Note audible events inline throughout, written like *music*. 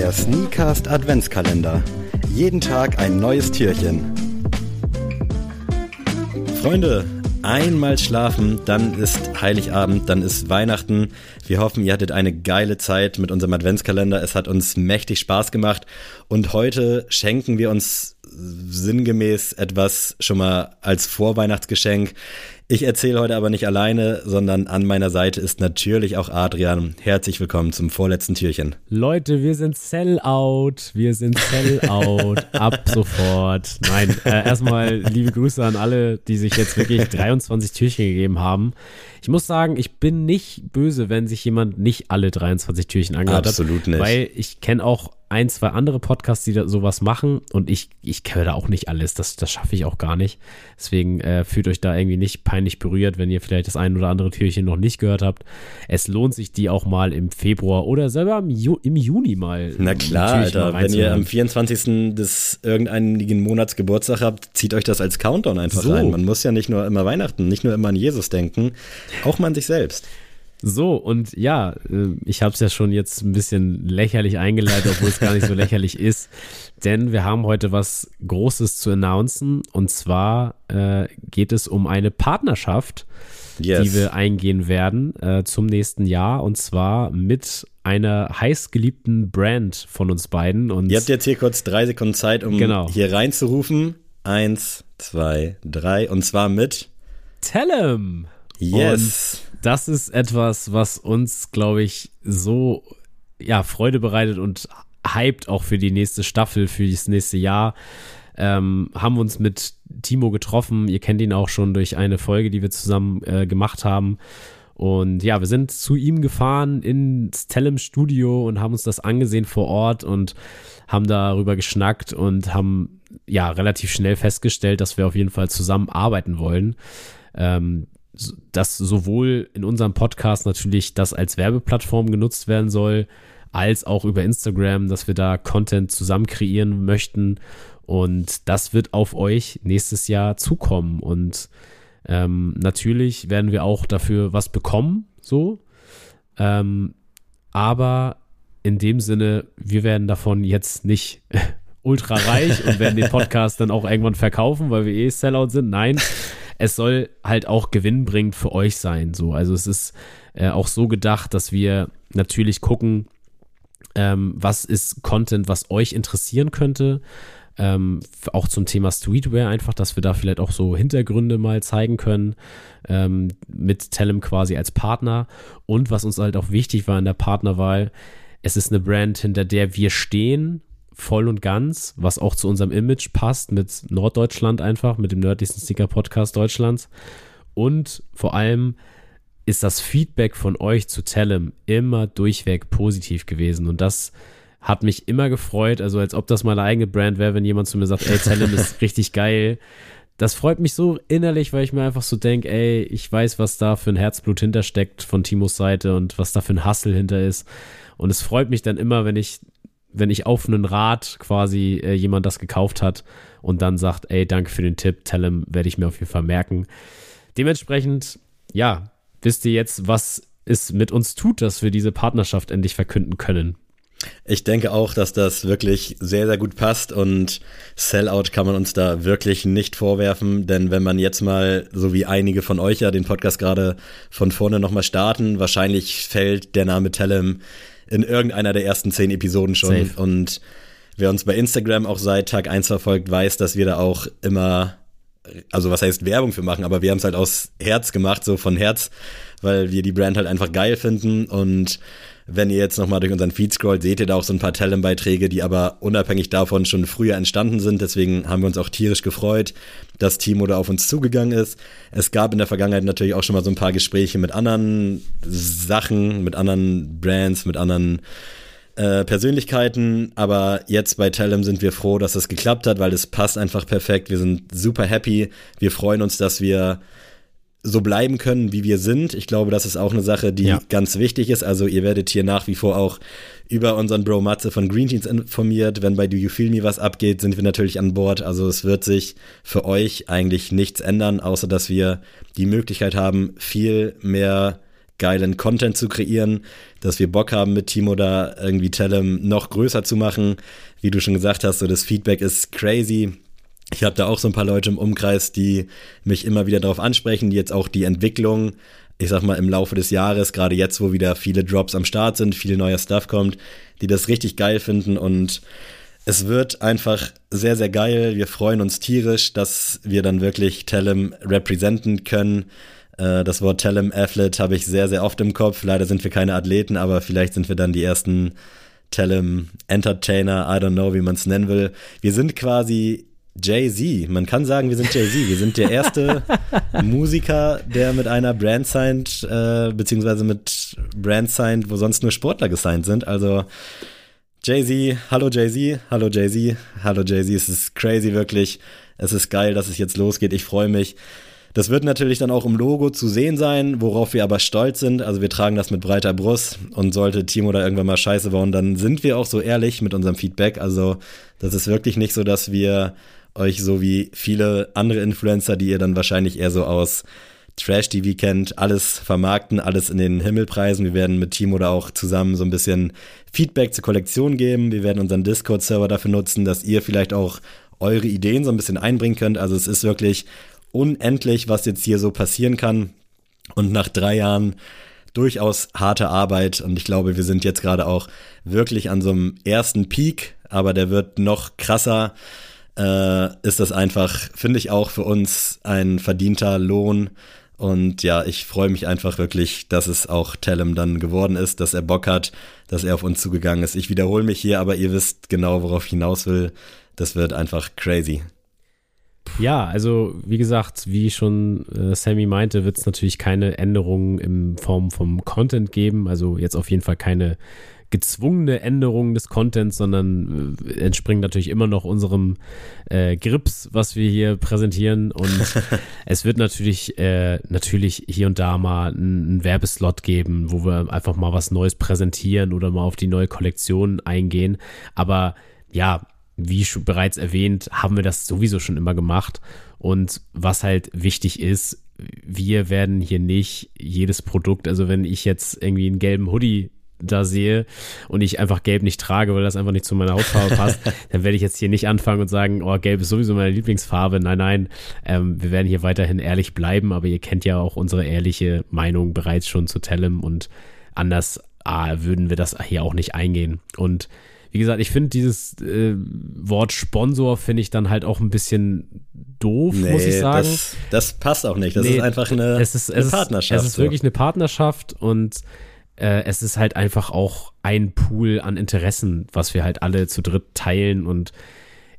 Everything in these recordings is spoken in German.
Der Sneakast Adventskalender. Jeden Tag ein neues Türchen. Freunde, einmal schlafen, dann ist Heiligabend, dann ist Weihnachten. Wir hoffen, ihr hattet eine geile Zeit mit unserem Adventskalender. Es hat uns mächtig Spaß gemacht und heute schenken wir uns sinngemäß etwas schon mal als Vorweihnachtsgeschenk. Ich erzähle heute aber nicht alleine, sondern an meiner Seite ist natürlich auch Adrian. Herzlich willkommen zum vorletzten Türchen. Leute, wir sind Sellout. Wir sind Sellout. *laughs* Ab sofort. Nein, äh, erstmal liebe Grüße an alle, die sich jetzt wirklich 23 Türchen gegeben haben. Ich muss sagen, ich bin nicht böse, wenn sich jemand nicht alle 23 Türchen angehört Absolut hat. nicht. Weil ich kenne auch ein, zwei andere Podcasts, die da sowas machen und ich, ich höre da auch nicht alles. Das, das schaffe ich auch gar nicht. Deswegen äh, fühlt euch da irgendwie nicht peinlich berührt, wenn ihr vielleicht das ein oder andere Türchen noch nicht gehört habt. Es lohnt sich, die auch mal im Februar oder selber im, Ju im Juni mal. Na klar, Alter. mal Wenn ihr am reinzuhören. 24. des irgendeinigen Monats Geburtstag habt, zieht euch das als Countdown einfach So. rein. Man muss ja nicht nur immer Weihnachten, nicht nur immer an Jesus denken, auch mal an sich selbst. So, und ja, äh, ich habe es ja schon jetzt ein bisschen lächerlich eingeleitet, obwohl es gar nicht so lächerlich *laughs* ist. Denn wir haben heute was Großes zu announcen. Und zwar äh, geht es um eine Partnerschaft, Yes. die wir eingehen werden äh, zum nächsten Jahr. Und zwar mit einer heißgeliebten Brand von uns beiden. Und Ihr habt jetzt hier kurz drei Sekunden Zeit, um Genau. hier reinzurufen. Eins, zwei, drei. Und zwar mit Tellem. Yes. das ist etwas, was uns, glaube ich, so ja, Freude bereitet und hypt auch für die nächste Staffel, für das nächste Jahr. Ähm, haben uns mit Timo getroffen. Ihr kennt ihn auch schon durch eine Folge, die wir zusammen äh, gemacht haben. Und ja, wir sind zu ihm gefahren ins Tellem Studio und haben uns das angesehen vor Ort und haben darüber geschnackt und haben ja relativ schnell festgestellt, dass wir auf jeden Fall zusammen arbeiten wollen. Ähm, dass sowohl in unserem Podcast natürlich das als Werbeplattform genutzt werden soll, als auch über Instagram, dass wir da Content zusammen kreieren möchten. Und das wird auf euch nächstes Jahr zukommen. Und ähm, natürlich werden wir auch dafür was bekommen, so. Ähm, aber in dem Sinne, wir werden davon jetzt nicht *laughs* ultra reich und werden den Podcast dann auch irgendwann verkaufen, weil wir eh Sellout sind. Nein, es soll halt auch gewinnbringend für euch sein. So, also es ist äh, auch so gedacht, dass wir natürlich gucken, ähm, was ist Content, was euch interessieren könnte. Ähm, auch zum Thema Streetwear einfach, dass wir da vielleicht auch so Hintergründe mal zeigen können ähm, mit Tellem quasi als Partner. Und was uns halt auch wichtig war in der Partnerwahl, es ist eine Brand, hinter der wir stehen, voll und ganz, was auch zu unserem Image passt mit Norddeutschland einfach, mit dem nördlichsten Sticker-Podcast Deutschlands. Und vor allem ist das Feedback von euch zu Tellem immer durchweg positiv gewesen. Und das hat mich immer gefreut, also als ob das meine eigene Brand wäre, wenn jemand zu mir sagt, ey, Tellem ist *laughs* richtig geil. Das freut mich so innerlich, weil ich mir einfach so denke, ey, ich weiß, was da für ein Herzblut hintersteckt von Timos Seite und was da für ein Hustle hinter ist. Und es freut mich dann immer, wenn ich, wenn ich auf einen Rat quasi äh, jemand das gekauft hat und dann sagt, ey, danke für den Tipp, Tellem werde ich mir auf jeden Fall merken. Dementsprechend, ja, wisst ihr jetzt, was es mit uns tut, dass wir diese Partnerschaft endlich verkünden können. Ich denke auch, dass das wirklich sehr, sehr gut passt und Sellout kann man uns da wirklich nicht vorwerfen, denn wenn man jetzt mal, so wie einige von euch ja den Podcast gerade von vorne nochmal starten, wahrscheinlich fällt der Name Tellem in irgendeiner der ersten zehn Episoden schon Safe. und wer uns bei Instagram auch seit Tag 1 verfolgt, weiß, dass wir da auch immer also was heißt Werbung für machen, aber wir haben es halt aus Herz gemacht, so von Herz, weil wir die Brand halt einfach geil finden und wenn ihr jetzt nochmal durch unseren Feed scrollt, seht ihr da auch so ein paar Talent-Beiträge, die aber unabhängig davon schon früher entstanden sind. Deswegen haben wir uns auch tierisch gefreut, dass Timo da auf uns zugegangen ist. Es gab in der Vergangenheit natürlich auch schon mal so ein paar Gespräche mit anderen Sachen, mit anderen Brands, mit anderen äh, Persönlichkeiten, aber jetzt bei Tellem sind wir froh, dass es geklappt hat, weil es passt einfach perfekt. Wir sind super happy. Wir freuen uns, dass wir so bleiben können, wie wir sind. Ich glaube, das ist auch eine Sache, die Ja. ganz wichtig ist. Also ihr werdet hier nach wie vor auch über unseren Bro Matze von Green Jeans informiert. Wenn bei Do You Feel Me was abgeht, sind wir natürlich an Bord. Also es wird sich für euch eigentlich nichts ändern, außer dass wir die Möglichkeit haben, viel mehr geilen Content zu kreieren, dass wir Bock haben mit Timo da irgendwie Tellem noch größer zu machen. Wie du schon gesagt hast, so das Feedback ist crazy. Ich habe da auch so ein paar Leute im Umkreis, die mich immer wieder darauf ansprechen, die jetzt auch die Entwicklung, ich sag mal, im Laufe des Jahres, gerade jetzt, wo wieder viele Drops am Start sind, viel neuer Stuff kommt, die das richtig geil finden und es wird einfach sehr, sehr geil. Wir freuen uns tierisch, dass wir dann wirklich Tellem repräsentieren können. Äh, das Wort Tellem Athlete habe ich sehr, sehr oft im Kopf. Leider sind wir keine Athleten, aber vielleicht sind wir dann die ersten Tellem Entertainer. I don't know, wie man es nennen will. Wir sind quasi Jay-Z. Man kann sagen, wir sind Jay-Z. Wir sind der erste *laughs* Musiker, der mit einer Brand signed, äh, beziehungsweise mit Brand signed, wo sonst nur Sportler gesigned sind. Also Jay-Z, hallo Jay-Z, hallo Jay-Z, hallo Jay-Z, es ist crazy wirklich. Es ist geil, dass es jetzt losgeht. Ich freue mich. Das wird natürlich dann auch im Logo zu sehen sein, worauf wir aber stolz sind. Also wir tragen das mit breiter Brust und sollte Timo da irgendwann mal Scheiße bauen, dann sind wir auch so ehrlich mit unserem Feedback. Also das ist wirklich nicht so, dass wir euch so wie viele andere Influencer, die ihr dann wahrscheinlich eher so aus Trash-TV kennt, alles vermarkten, alles in den Himmelpreisen. Wir werden mit Timo da auch zusammen so ein bisschen Feedback zur Kollektion geben. Wir werden unseren Discord-Server dafür nutzen, dass ihr vielleicht auch eure Ideen so ein bisschen einbringen könnt. Also es ist wirklich unendlich, was jetzt hier so passieren kann. Und nach drei Jahren durchaus harte Arbeit und ich glaube, wir sind jetzt gerade auch wirklich an so einem ersten Peak, aber der wird noch krasser. Äh, ist das einfach, finde ich auch für uns ein verdienter Lohn und ja, ich freue mich einfach wirklich, dass es auch Tellem dann geworden ist, dass er Bock hat, dass er auf uns zugegangen ist. Ich wiederhole mich hier, aber ihr wisst genau, worauf ich hinaus will. Das wird einfach crazy. Ja, also wie gesagt, wie schon äh, Sammy meinte, wird es natürlich keine Änderungen in Form vom Content geben. Also jetzt auf jeden Fall keine gezwungene Änderung des Contents, sondern äh, entspringt natürlich immer noch unserem äh, Grips, was wir hier präsentieren. Und *laughs* es wird natürlich, äh, natürlich hier und da mal einen Werbeslot geben, wo wir einfach mal was Neues präsentieren oder mal auf die neue Kollektion eingehen. Aber ja, wie schon bereits erwähnt, haben wir das sowieso schon immer gemacht. Und was halt wichtig ist, wir werden hier nicht jedes Produkt, also wenn ich jetzt irgendwie einen gelben Hoodie da sehe und ich einfach gelb nicht trage, weil das einfach nicht zu meiner Hautfarbe passt, *laughs* dann werde ich jetzt hier nicht anfangen und sagen, oh, gelb ist sowieso meine Lieblingsfarbe. Nein, nein, ähm, wir werden hier weiterhin ehrlich bleiben, aber ihr kennt ja auch unsere ehrliche Meinung bereits schon zu Tellem und anders ah, würden wir das hier auch nicht eingehen. Und wie gesagt, ich finde dieses äh, Wort Sponsor finde ich dann halt auch ein bisschen doof, nee, muss ich sagen. Das, das passt auch nicht. Das nee, ist einfach eine, es ist, es eine Partnerschaft. Ist, es ist so. wirklich eine Partnerschaft und äh, es ist halt einfach auch ein Pool an Interessen, was wir halt alle zu dritt teilen und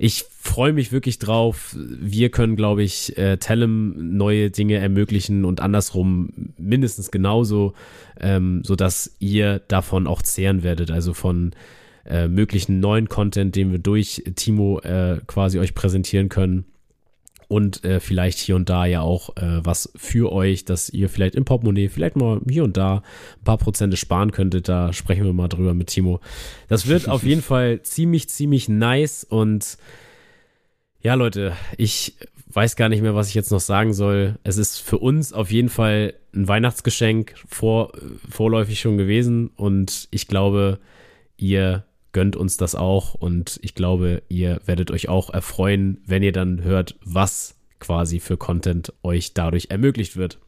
ich freue mich wirklich drauf. Wir können, glaube ich, äh, Tellem neue Dinge ermöglichen und andersrum mindestens genauso, ähm, sodass ihr davon auch zehren werdet. Also von äh, möglichen neuen Content, den wir durch Timo äh, quasi euch präsentieren können und äh, vielleicht hier und da ja auch äh, was für euch, dass ihr vielleicht im Portemonnaie vielleicht mal hier und da ein paar Prozente sparen könntet. Da sprechen wir mal drüber mit Timo. Das wird auf jeden *laughs* Fall ziemlich, ziemlich nice und ja, Leute, ich weiß gar nicht mehr, was ich jetzt noch sagen soll. Es ist für uns auf jeden Fall ein Weihnachtsgeschenk vor, vorläufig schon gewesen und ich glaube, ihr gönnt uns das auch und ich glaube, ihr werdet euch auch erfreuen, wenn ihr dann hört, was quasi für Content euch dadurch ermöglicht wird.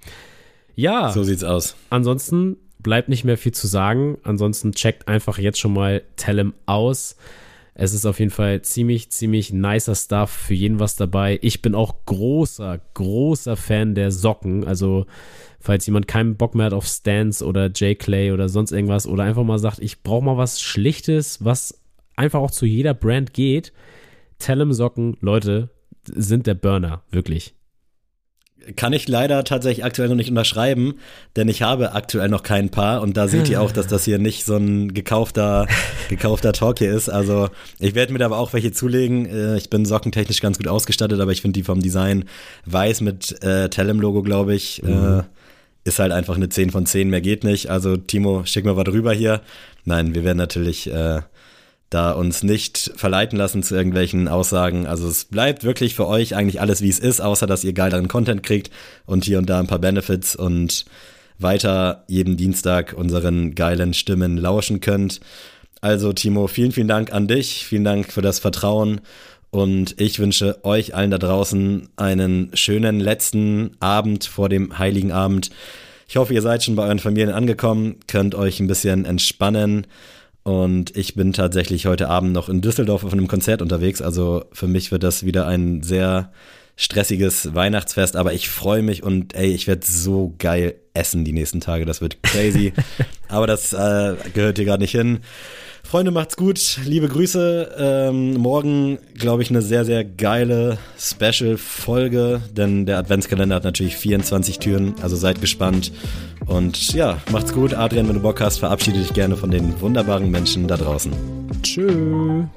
Ja. So sieht's aus. Ansonsten bleibt nicht mehr viel zu sagen. Ansonsten checkt einfach jetzt schon mal Tellem aus. Es ist auf jeden Fall ziemlich, ziemlich nicer Stuff. Für jeden was dabei. Ich bin auch großer, großer Fan der Socken. Also falls jemand keinen Bock mehr hat auf Stance oder J-Clay oder sonst irgendwas oder einfach mal sagt, ich brauche mal was Schlichtes, was einfach auch zu jeder Brand geht. Tellem Socken, Leute, sind der Burner, wirklich. Kann ich leider tatsächlich aktuell noch nicht unterschreiben, denn ich habe aktuell noch kein Paar und da seht ihr auch, dass das hier nicht so ein gekaufter, *laughs* gekaufter Talk hier ist. Also ich werde mir da aber auch welche zulegen. Äh, ich bin sockentechnisch ganz gut ausgestattet, aber ich finde die vom Design weiß mit äh, Tellem-Logo, glaube ich. Mhm. Äh, ist halt einfach eine 10 von 10, mehr geht nicht. Also Timo, schick mal was drüber hier. Nein, wir werden natürlich äh, da uns nicht verleiten lassen zu irgendwelchen Aussagen. Also es bleibt wirklich für euch eigentlich alles, wie es ist, außer dass ihr geileren Content kriegt und hier und da ein paar Benefits und weiter jeden Dienstag unseren geilen Stimmen lauschen könnt. Also Timo, vielen, vielen Dank an dich, vielen Dank für das Vertrauen und ich wünsche euch allen da draußen einen schönen letzten Abend vor dem Heiligen Abend. Ich hoffe, ihr seid schon bei euren Familien angekommen, könnt euch ein bisschen entspannen. Und ich bin tatsächlich heute Abend noch in Düsseldorf auf einem Konzert unterwegs. Also für mich wird das wieder ein sehr stressiges Weihnachtsfest, aber ich freue mich und ey, ich werde so geil essen die nächsten Tage. Das wird crazy. *laughs* aber das äh, gehört hier gerade nicht hin. Freunde, macht's gut. Liebe Grüße. Ähm, morgen, glaube ich, eine sehr, sehr geile Special-Folge, denn der Adventskalender hat natürlich 24 Türen, also seid gespannt. Und ja, macht's gut. Adrian, wenn du Bock hast, verabschiede dich gerne von den wunderbaren Menschen da draußen. Tschüss.